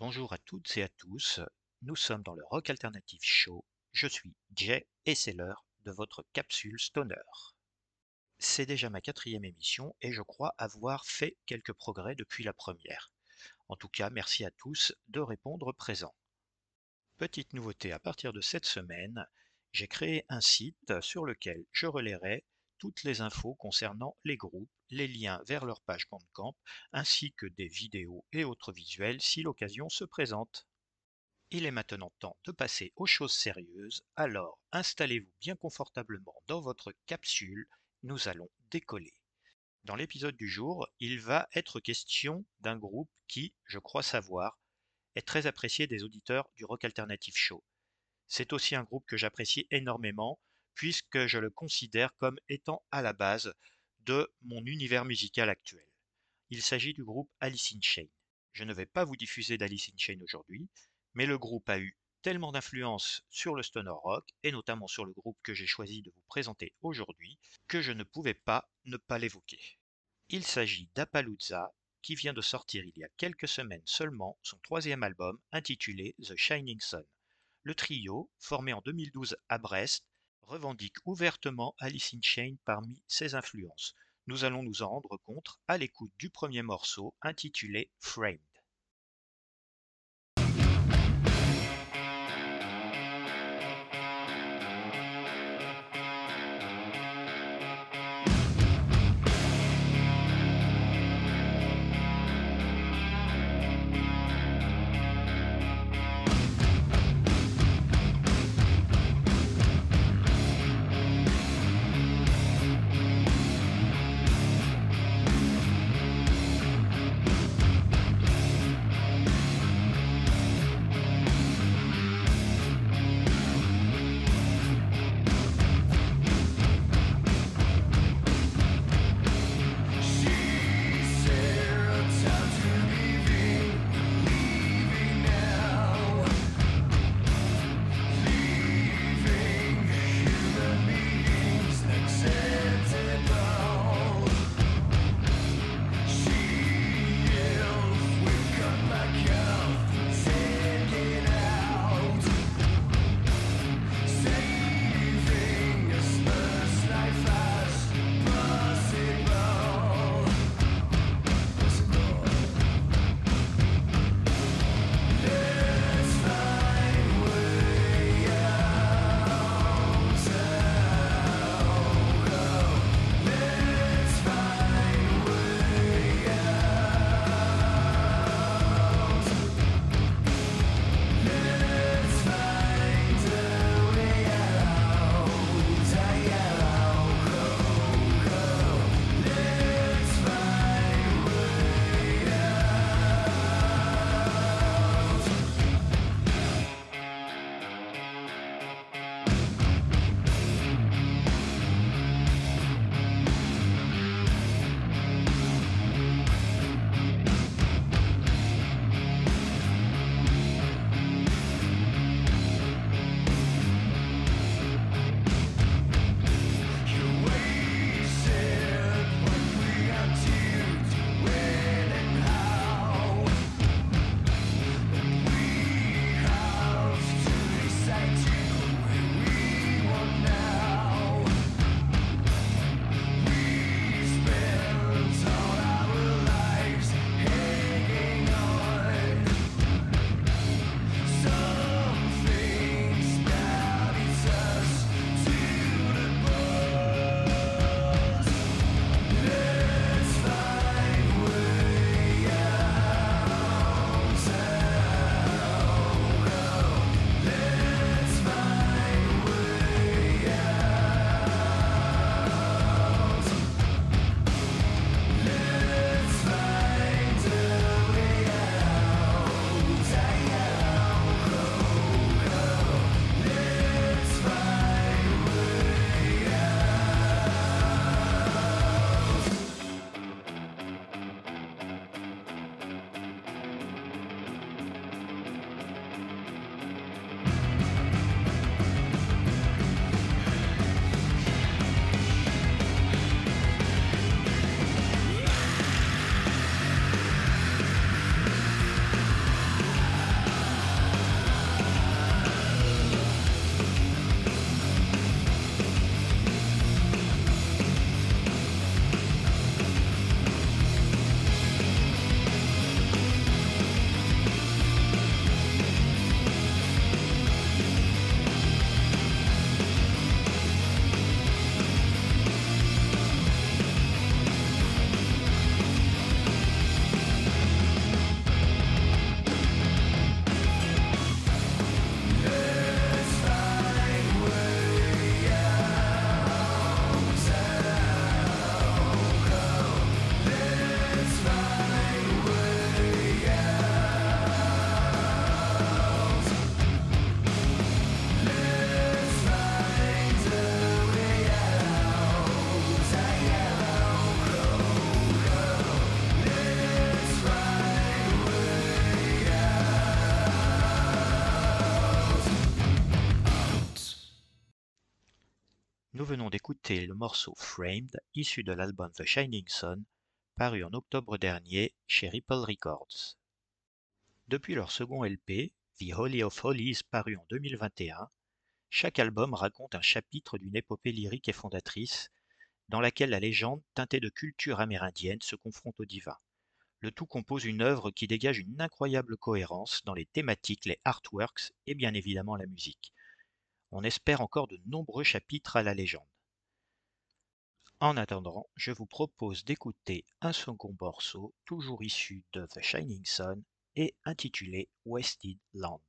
Bonjour à toutes et à tous, nous sommes dans le Rock Alternative Show. Je suis Jay et c'est l'heure de votre capsule Stoner. C'est déjà ma quatrième émission et je crois avoir fait quelques progrès depuis la première. En tout cas, merci à tous de répondre présent. Petite nouveauté à partir de cette semaine, j'ai créé un site sur lequel je relayerai toutes les infos concernant les groupes, les liens vers leur page Bandcamp, ainsi que des vidéos et autres visuels si l'occasion se présente. Il est maintenant temps de passer aux choses sérieuses, alors installez-vous bien confortablement dans votre capsule, nous allons décoller. Dans l'épisode du jour, il va être question d'un groupe qui, je crois savoir, est très apprécié des auditeurs du Rock Alternative Show. C'est aussi un groupe que j'apprécie énormément puisque je le considère comme étant à la base de mon univers musical actuel. Il s'agit du groupe Alice in Chains. Je ne vais pas vous diffuser d'Alice in Chains aujourd'hui, mais le groupe a eu tellement d'influence sur le stoner rock, et notamment sur le groupe que j'ai choisi de vous présenter aujourd'hui, que je ne pouvais pas ne pas l'évoquer. Il s'agit d'Appalooza, qui vient de sortir il y a quelques semaines seulement son troisième album intitulé The Shining Sun. Le trio, formé en 2012 à Brest, revendique ouvertement Alice in Chains parmi ses influences. Nous allons nous en rendre compte à l'écoute du premier morceau intitulé Framed. Nous venons d'écouter le morceau Framed, issu de l'album The Shining Sun, paru en octobre dernier chez Ripple Records. Depuis leur second LP, The Holy of Holies, paru en 2021, chaque album raconte un chapitre d'une épopée lyrique et fondatrice, dans laquelle la légende, teintée de culture amérindienne, se confronte au divin. Le tout compose une œuvre qui dégage une incroyable cohérence dans les thématiques, les artworks et bien évidemment la musique. On espère encore de nombreux chapitres à la légende. En attendant, je vous propose d'écouter un second morceau, toujours issu de The Shining Sun et intitulé Wasted Land.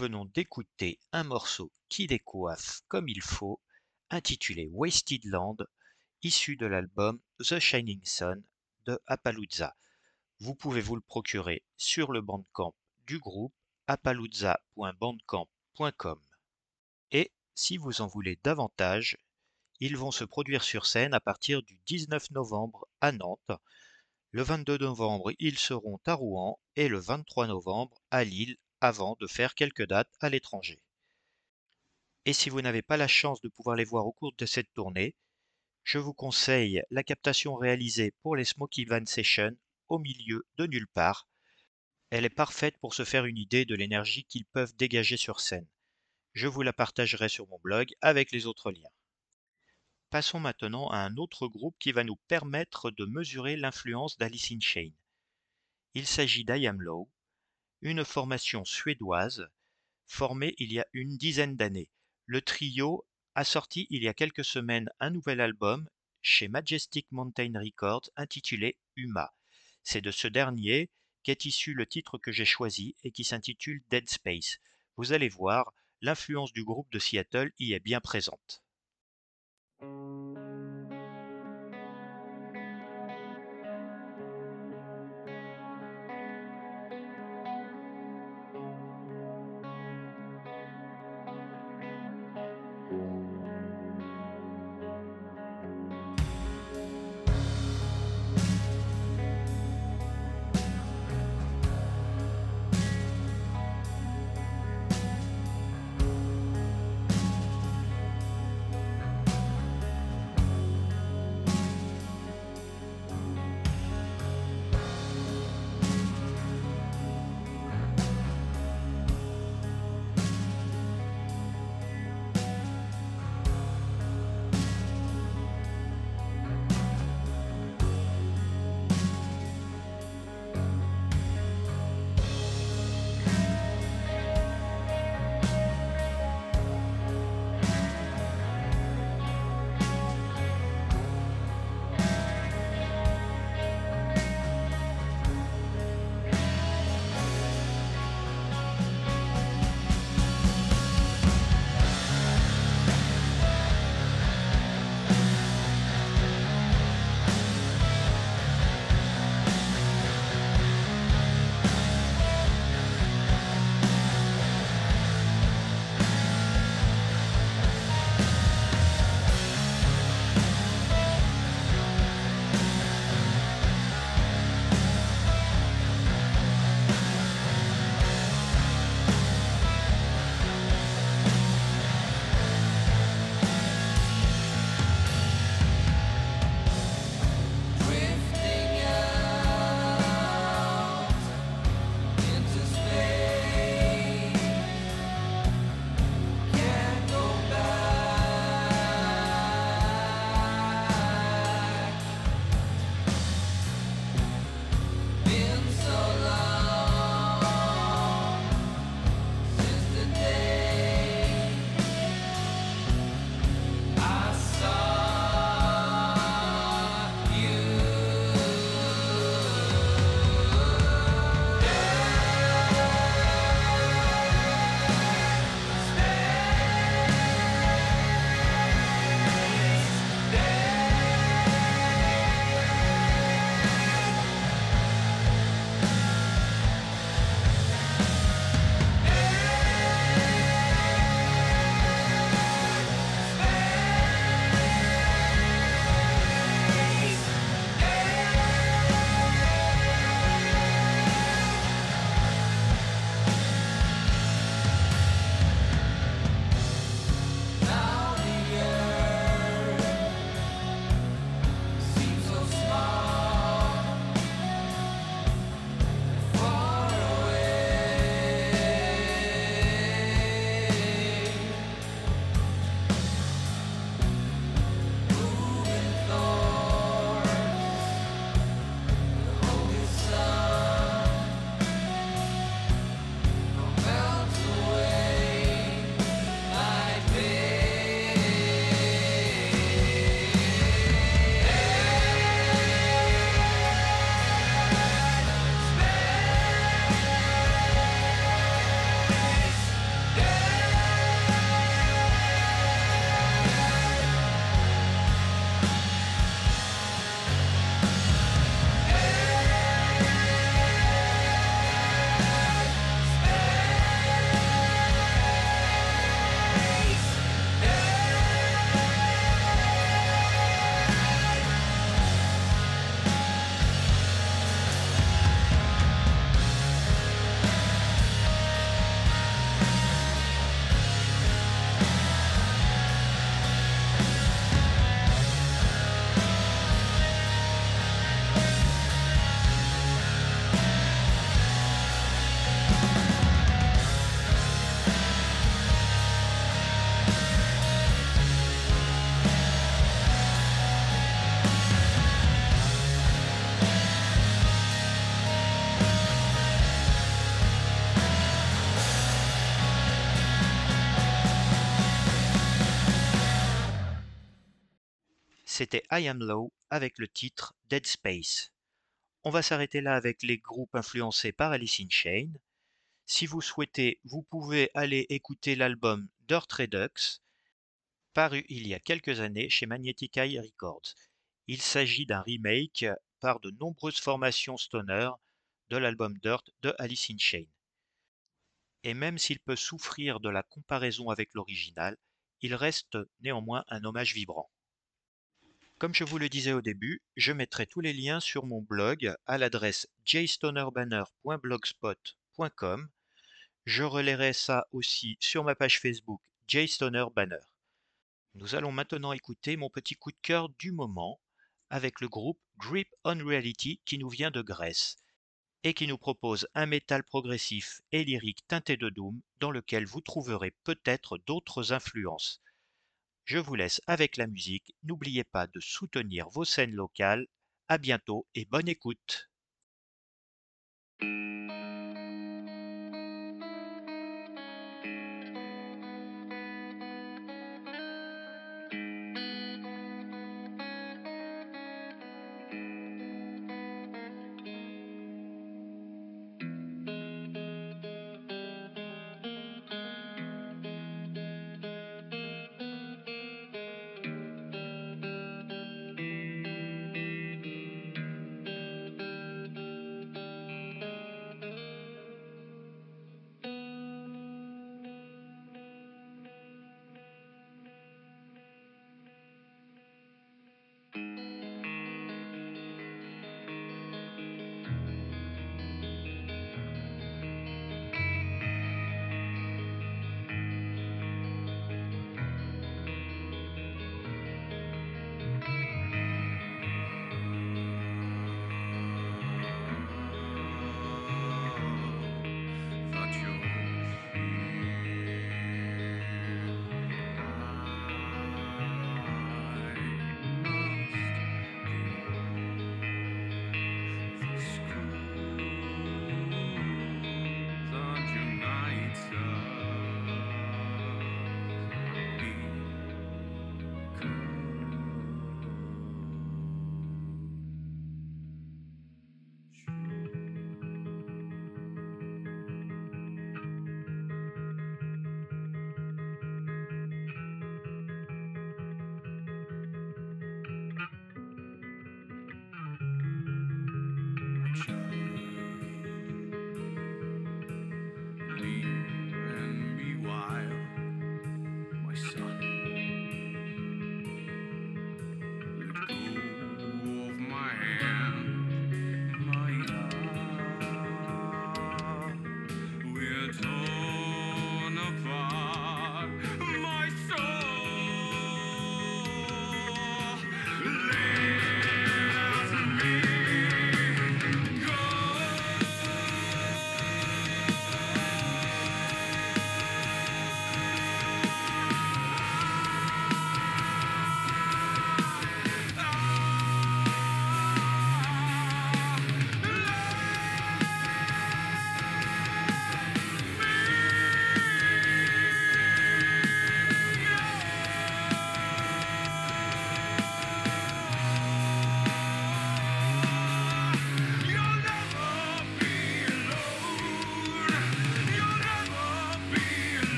Venons d'écouter un morceau qui décoiffe comme il faut, intitulé Wasted Land, issu de l'album The Shining Sun de Appalooza. Vous pouvez vous le procurer sur le bandcamp du groupe appalooza.bandcamp.com. Et si vous en voulez davantage, ils vont se produire sur scène à partir du 19 novembre à Nantes. Le 22 novembre, ils seront à Rouen et le 23 novembre à Lille avant de faire quelques dates à l'étranger. Et si vous n'avez pas la chance de pouvoir les voir au cours de cette tournée, je vous conseille la captation réalisée pour les Smoky Van Sessions au milieu de nulle part. Elle est parfaite pour se faire une idée de l'énergie qu'ils peuvent dégager sur scène. Je vous la partagerai sur mon blog avec les autres liens. Passons maintenant à un autre groupe qui va nous permettre de mesurer l'influence d'Alice in Chains. Il s'agit d'I Low, une formation suédoise formée il y a une dizaine d'années. Le trio a sorti il y a quelques semaines un nouvel album chez Majestic Mountain Records intitulé Uma. C'est de ce dernier qu'est issu le titre que j'ai choisi et qui s'intitule Dead Space. Vous allez voir, l'influence du groupe de Seattle y est bien présente. C'était I Am Low avec le titre Dead Space. On va s'arrêter là avec les groupes influencés par Alice in Chains. Si vous souhaitez, vous pouvez aller écouter l'album Dirt Redux, paru il y a quelques années chez Magnetic Eye Records. Il s'agit d'un remake par de nombreuses formations stoner de l'album Dirt de Alice in Chains. Et même s'il peut souffrir de la comparaison avec l'original, il reste néanmoins un hommage vibrant. Comme je vous le disais au début, je mettrai tous les liens sur mon blog à l'adresse jstonerbanner.blogspot.com. Je relayerai ça aussi sur ma page Facebook jstonerbanner. Nous allons maintenant écouter mon petit coup de cœur du moment avec le groupe Grip on Reality qui nous vient de Grèce et qui nous propose un métal progressif et lyrique teinté de doom dans lequel vous trouverez peut-être d'autres influences. Je vous laisse avec la musique, n'oubliez pas de soutenir vos scènes locales. À bientôt et bonne écoute.